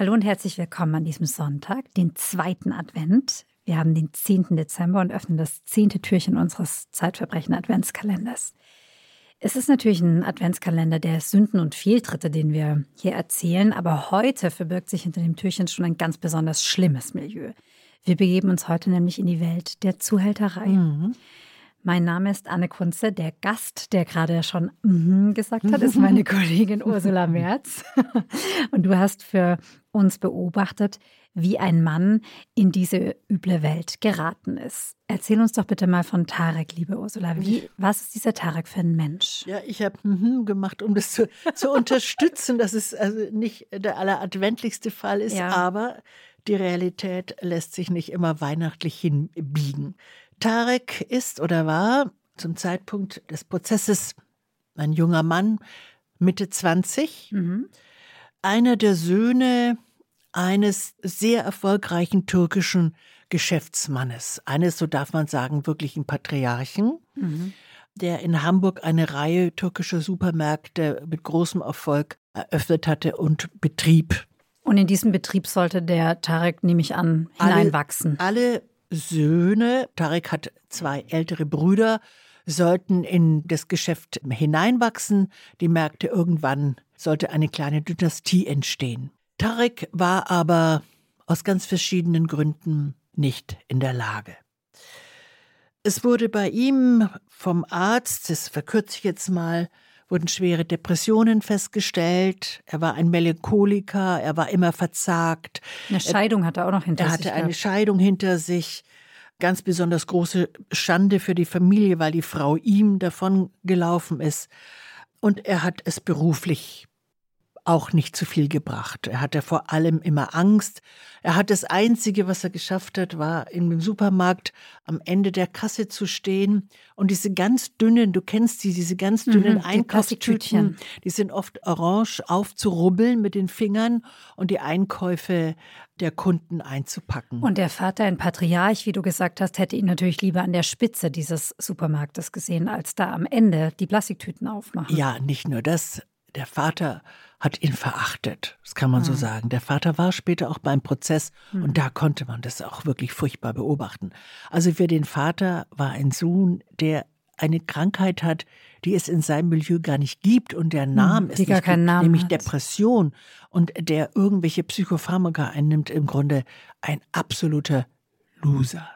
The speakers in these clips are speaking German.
Hallo und herzlich willkommen an diesem Sonntag, den zweiten Advent. Wir haben den 10. Dezember und öffnen das zehnte Türchen unseres Zeitverbrechen Adventskalenders. Es ist natürlich ein Adventskalender der Sünden und Fehltritte, den wir hier erzählen, aber heute verbirgt sich hinter dem Türchen schon ein ganz besonders schlimmes Milieu. Wir begeben uns heute nämlich in die Welt der Zuhälterei. Mhm. Mein Name ist Anne Kunze. Der Gast, der gerade schon mm gesagt hat, ist meine Kollegin Ursula Merz. Und du hast für uns beobachtet, wie ein Mann in diese üble Welt geraten ist. Erzähl uns doch bitte mal von Tarek, liebe Ursula. Wie, was ist dieser Tarek für ein Mensch? Ja, ich habe mm gemacht, um das zu, zu unterstützen, dass es also nicht der alleradventlichste Fall ist, ja. aber die Realität lässt sich nicht immer weihnachtlich hinbiegen. Tarek ist oder war zum Zeitpunkt des Prozesses ein junger Mann, Mitte 20, mhm. einer der Söhne eines sehr erfolgreichen türkischen Geschäftsmannes, eines, so darf man sagen, wirklichen Patriarchen, mhm. der in Hamburg eine Reihe türkischer Supermärkte mit großem Erfolg eröffnet hatte und betrieb. Und in diesem Betrieb sollte der Tarek, nehme ich an, hineinwachsen. Alle, alle Söhne, Tarek hat zwei ältere Brüder, sollten in das Geschäft hineinwachsen. Die Märkte irgendwann sollte eine kleine Dynastie entstehen. Tarek war aber aus ganz verschiedenen Gründen nicht in der Lage. Es wurde bei ihm vom Arzt, das verkürze ich jetzt mal, wurden schwere Depressionen festgestellt. Er war ein Melancholiker, er war immer verzagt. Eine Scheidung hat er auch noch hinter er sich. Er hatte eine Scheidung hinter sich. Ganz besonders große Schande für die Familie, weil die Frau ihm davon gelaufen ist. Und er hat es beruflich auch nicht zu viel gebracht. Er hatte vor allem immer Angst. Er hat das Einzige, was er geschafft hat, war im Supermarkt am Ende der Kasse zu stehen und diese ganz dünnen, du kennst sie, diese ganz dünnen mhm, Einkaufstüten, die sind oft orange, aufzurubbeln mit den Fingern und die Einkäufe der Kunden einzupacken. Und der Vater, ein Patriarch, wie du gesagt hast, hätte ihn natürlich lieber an der Spitze dieses Supermarktes gesehen, als da am Ende die Plastiktüten aufmachen. Ja, nicht nur das. Der Vater hat ihn verachtet. Das kann man mhm. so sagen. Der Vater war später auch beim Prozess mhm. und da konnte man das auch wirklich furchtbar beobachten. Also für den Vater war ein Sohn, der eine Krankheit hat, die es in seinem Milieu gar nicht gibt und der Name mhm, ist nicht gibt, Namen nämlich hat. Depression und der irgendwelche Psychopharmaka einnimmt, im Grunde ein absoluter Loser.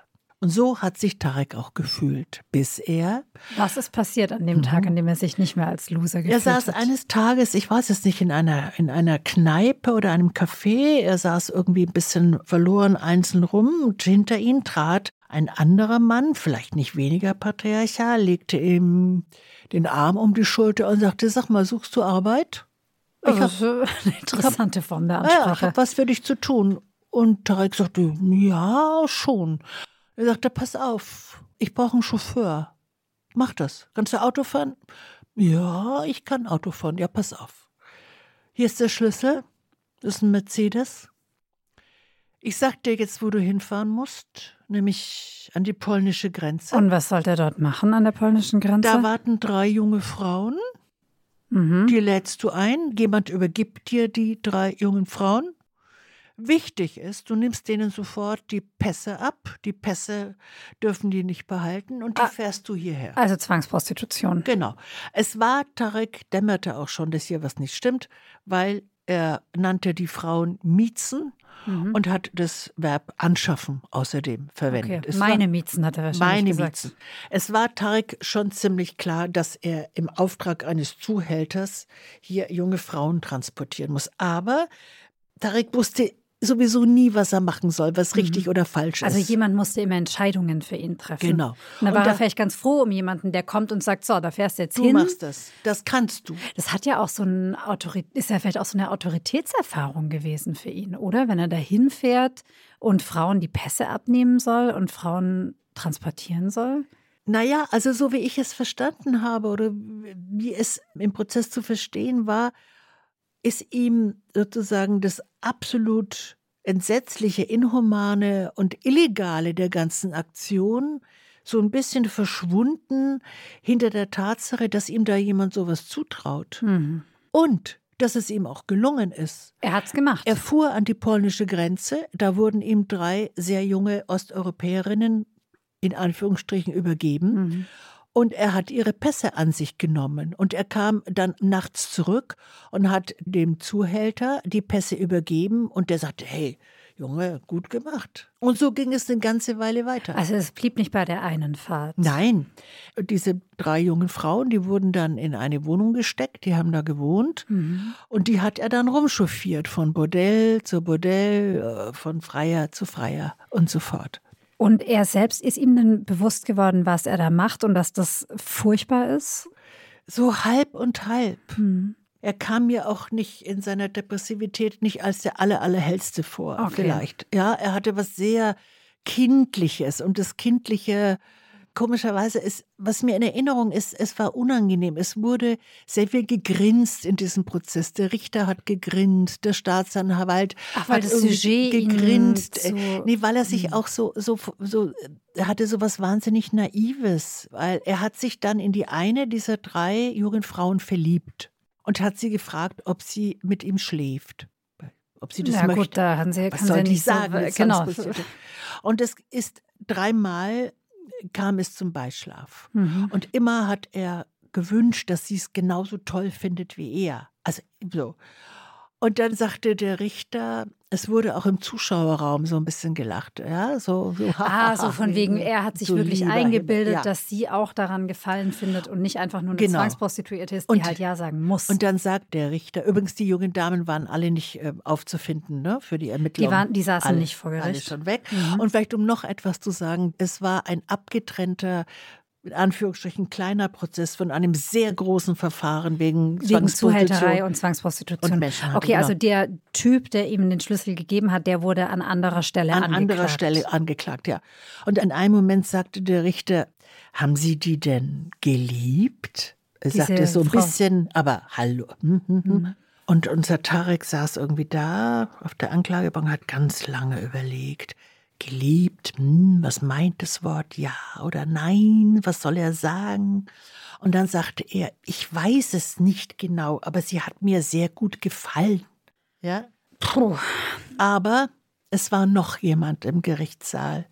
Und so hat sich Tarek auch gefühlt, bis er. Was ist passiert an dem Tag, mhm. an dem er sich nicht mehr als Loser gefühlt hat? Er saß hat? eines Tages, ich weiß es nicht, in einer, in einer Kneipe oder einem Café. Er saß irgendwie ein bisschen verloren einzeln rum und hinter ihm trat ein anderer Mann, vielleicht nicht weniger patriarchal, legte ihm den Arm um die Schulter und sagte: Sag mal, suchst du Arbeit? Ich habe eine interessante Form der Ansprache. Ja, ich habe was für dich zu tun. Und Tarek sagte: Ja, schon. Er sagte, pass auf, ich brauche einen Chauffeur. Mach das. Kannst du Auto fahren? Ja, ich kann Auto fahren. Ja, pass auf. Hier ist der Schlüssel. Das ist ein Mercedes. Ich sag dir jetzt, wo du hinfahren musst, nämlich an die polnische Grenze. Und was soll der dort machen an der polnischen Grenze? Da warten drei junge Frauen. Mhm. Die lädst du ein. Jemand übergibt dir die drei jungen Frauen. Wichtig ist, du nimmst denen sofort die Pässe ab. Die Pässe dürfen die nicht behalten und die ah, fährst du hierher. Also Zwangsprostitution. Genau. Es war, Tarek dämmerte auch schon, dass hier was nicht stimmt, weil er nannte die Frauen Miezen mhm. und hat das Verb anschaffen außerdem verwendet. Okay. meine Miezen hat er wahrscheinlich meine gesagt. Miezen. Es war Tarek schon ziemlich klar, dass er im Auftrag eines Zuhälters hier junge Frauen transportieren muss. Aber Tarek wusste sowieso nie, was er machen soll, was richtig mhm. oder falsch also ist. Also jemand musste immer Entscheidungen für ihn treffen. Genau. Und da und war da, er vielleicht ganz froh um jemanden, der kommt und sagt, so, da fährst du jetzt du hin. Du machst das. Das kannst du. Das hat ja auch so ein Autorität, ist ja vielleicht auch so eine Autoritätserfahrung gewesen für ihn, oder? Wenn er da hinfährt und Frauen die Pässe abnehmen soll und Frauen transportieren soll. Naja, also so wie ich es verstanden habe oder wie es im Prozess zu verstehen war, ist ihm sozusagen das absolut entsetzliche, inhumane und illegale der ganzen Aktion so ein bisschen verschwunden hinter der Tatsache, dass ihm da jemand sowas zutraut. Mhm. Und dass es ihm auch gelungen ist. Er hat es gemacht. Er fuhr an die polnische Grenze. Da wurden ihm drei sehr junge Osteuropäerinnen in Anführungsstrichen übergeben. Mhm. Und er hat ihre Pässe an sich genommen. Und er kam dann nachts zurück und hat dem Zuhälter die Pässe übergeben. Und der sagte, hey, Junge, gut gemacht. Und so ging es eine ganze Weile weiter. Also es blieb nicht bei der einen Fahrt. Nein. Diese drei jungen Frauen, die wurden dann in eine Wohnung gesteckt, die haben da gewohnt. Mhm. Und die hat er dann rumchauffiert, von Bordell zu Bordell, äh, von Freier zu Freier und so fort. Und er selbst ist ihm dann bewusst geworden, was er da macht und dass das furchtbar ist? So halb und halb. Mhm. Er kam mir auch nicht in seiner Depressivität nicht als der aller, allerhellste vor, okay. vielleicht. Ja, er hatte was sehr Kindliches und das Kindliche komischerweise ist, was mir in Erinnerung ist, es war unangenehm. Es wurde sehr viel gegrinst in diesem Prozess. Der Richter hat gegrinst, der Staatsanwalt Ach, weil hat das Sujet gegrinst. So nee, weil er sich hm. auch so, so, so, er hatte so was wahnsinnig Naives, weil er hat sich dann in die eine dieser drei jungen Frauen verliebt und hat sie gefragt, ob sie mit ihm schläft. Ob sie das ja, möchte. Gut, da haben sie, was soll ich sagen? So, genau. Und es ist dreimal kam es zum Beischlaf. Mhm. Und immer hat er gewünscht, dass sie es genauso toll findet wie er. Also so. Und dann sagte der Richter, es wurde auch im Zuschauerraum so ein bisschen gelacht, ja, so, so Ah, so von wegen, er hat sich so wirklich eingebildet, ja. dass sie auch daran gefallen findet und nicht einfach nur eine genau. Zwangsprostituierte ist, die und, halt ja sagen muss. Und dann sagt der Richter, übrigens die jungen Damen waren alle nicht äh, aufzufinden, ne, für die Ermittlungen. Die waren, die saßen alle, nicht vor Gericht. Alle schon weg. Mhm. Und vielleicht um noch etwas zu sagen, es war ein abgetrennter in Anführungsstrichen kleiner Prozess von einem sehr großen Verfahren wegen, wegen Zuhälterei und Zwangsprostitution. Und okay, also genau. der Typ, der ihm den Schlüssel gegeben hat, der wurde an anderer Stelle an angeklagt. An anderer Stelle angeklagt, ja. Und in einem Moment sagte der Richter, haben Sie die denn geliebt? Er Diese sagte so ein Frau. bisschen, aber hallo. Hm, hm, hm. Mhm. Und unser Tarek saß irgendwie da auf der Anklagebank, hat ganz lange überlegt geliebt, hm, was meint das Wort ja oder nein, was soll er sagen? Und dann sagte er, ich weiß es nicht genau, aber sie hat mir sehr gut gefallen. Ja? Puh. Aber es war noch jemand im Gerichtssaal,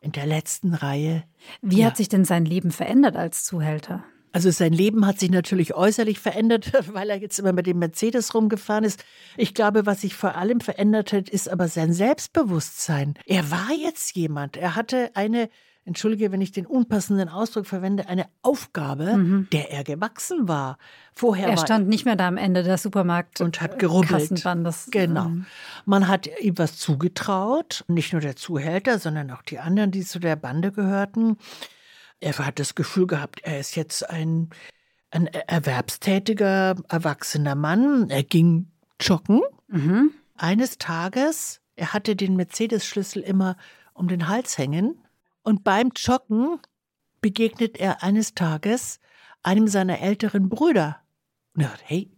in der letzten Reihe. Wie ja. hat sich denn sein Leben verändert als Zuhälter? Also sein Leben hat sich natürlich äußerlich verändert, weil er jetzt immer mit dem Mercedes rumgefahren ist. Ich glaube, was sich vor allem verändert hat, ist aber sein Selbstbewusstsein. Er war jetzt jemand. Er hatte eine, entschuldige, wenn ich den unpassenden Ausdruck verwende, eine Aufgabe, mhm. der er gewachsen war. Vorher er stand nicht mehr da am Ende des Supermarkt und hat gerubbelt. genau. Ähm, Man hat ihm was zugetraut, nicht nur der Zuhälter, sondern auch die anderen, die zu der Bande gehörten. Er hat das Gefühl gehabt, er ist jetzt ein, ein erwerbstätiger, erwachsener Mann. Er ging joggen. Mhm. Eines Tages, er hatte den Mercedes-Schlüssel immer um den Hals hängen. Und beim Joggen begegnet er eines Tages einem seiner älteren Brüder. Und er sagt, hey,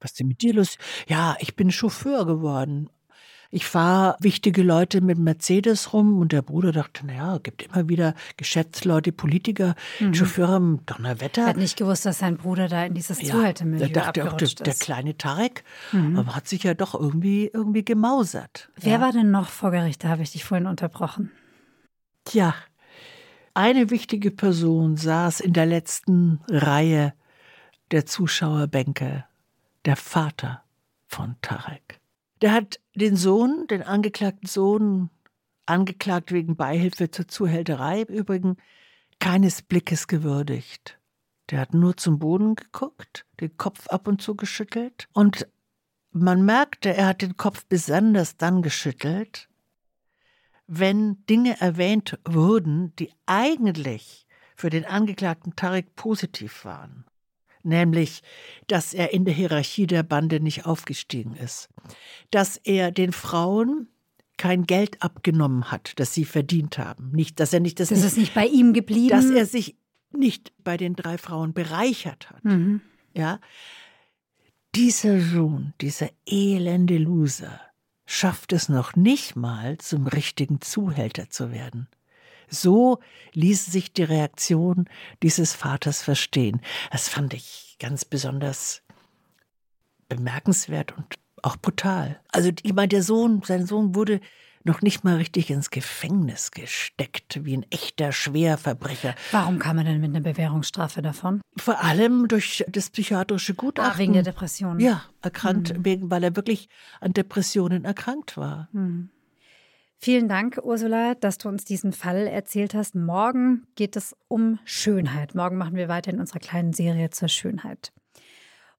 was ist denn mit dir los? Ja, ich bin Chauffeur geworden. Ich fahre wichtige Leute mit Mercedes rum und der Bruder dachte, naja, gibt immer wieder Geschäftsleute, Politiker, mhm. Chauffeure im Donnerwetter. Er hat nicht gewusst, dass sein Bruder da in dieses ja, Zuhältermilieu Da dachte auch der, der, kleine Tarek, mhm. hat sich ja doch irgendwie, irgendwie gemausert. Wer ja. war denn noch vor Gericht? Da habe ich dich vorhin unterbrochen. Tja, eine wichtige Person saß in der letzten Reihe der Zuschauerbänke, der Vater von Tarek. Der hat den Sohn, den angeklagten Sohn, angeklagt wegen Beihilfe zur Zuhälterei im Übrigen, keines Blickes gewürdigt. Der hat nur zum Boden geguckt, den Kopf ab und zu geschüttelt und man merkte, er hat den Kopf besonders dann geschüttelt, wenn Dinge erwähnt wurden, die eigentlich für den Angeklagten Tarek positiv waren nämlich, dass er in der Hierarchie der Bande nicht aufgestiegen ist, dass er den Frauen kein Geld abgenommen hat, das sie verdient haben, nicht, dass er nicht das, das nicht, ist nicht bei ihm geblieben, dass er sich nicht bei den drei Frauen bereichert hat, mhm. ja. Dieser Sohn, dieser elende Loser, schafft es noch nicht mal, zum richtigen Zuhälter zu werden. So ließ sich die Reaktion dieses Vaters verstehen. Das fand ich ganz besonders bemerkenswert und auch brutal. Also ich meine, der Sohn, sein Sohn wurde noch nicht mal richtig ins Gefängnis gesteckt, wie ein echter Schwerverbrecher. Warum kam er denn mit einer Bewährungsstrafe davon? Vor allem durch das psychiatrische Gutachten. Ah, wegen der Depression. Ja, erkrankt, mhm. wegen, weil er wirklich an Depressionen erkrankt war. Mhm. Vielen Dank, Ursula, dass du uns diesen Fall erzählt hast. Morgen geht es um Schönheit. Morgen machen wir weiter in unserer kleinen Serie zur Schönheit.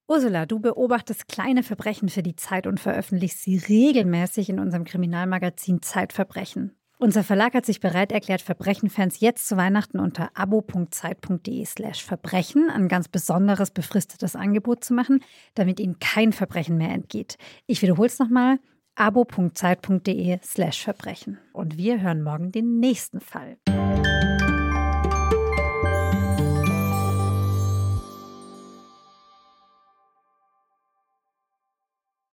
Ursula, du beobachtest kleine Verbrechen für die Zeit und veröffentlichst sie regelmäßig in unserem Kriminalmagazin Zeitverbrechen. Unser Verlag hat sich bereit erklärt, Verbrechenfans jetzt zu Weihnachten unter abo.zeit.de slash Verbrechen ein ganz besonderes befristetes Angebot zu machen, damit ihnen kein Verbrechen mehr entgeht. Ich wiederhole es nochmal, abo.zeit.de slash Verbrechen. Und wir hören morgen den nächsten Fall.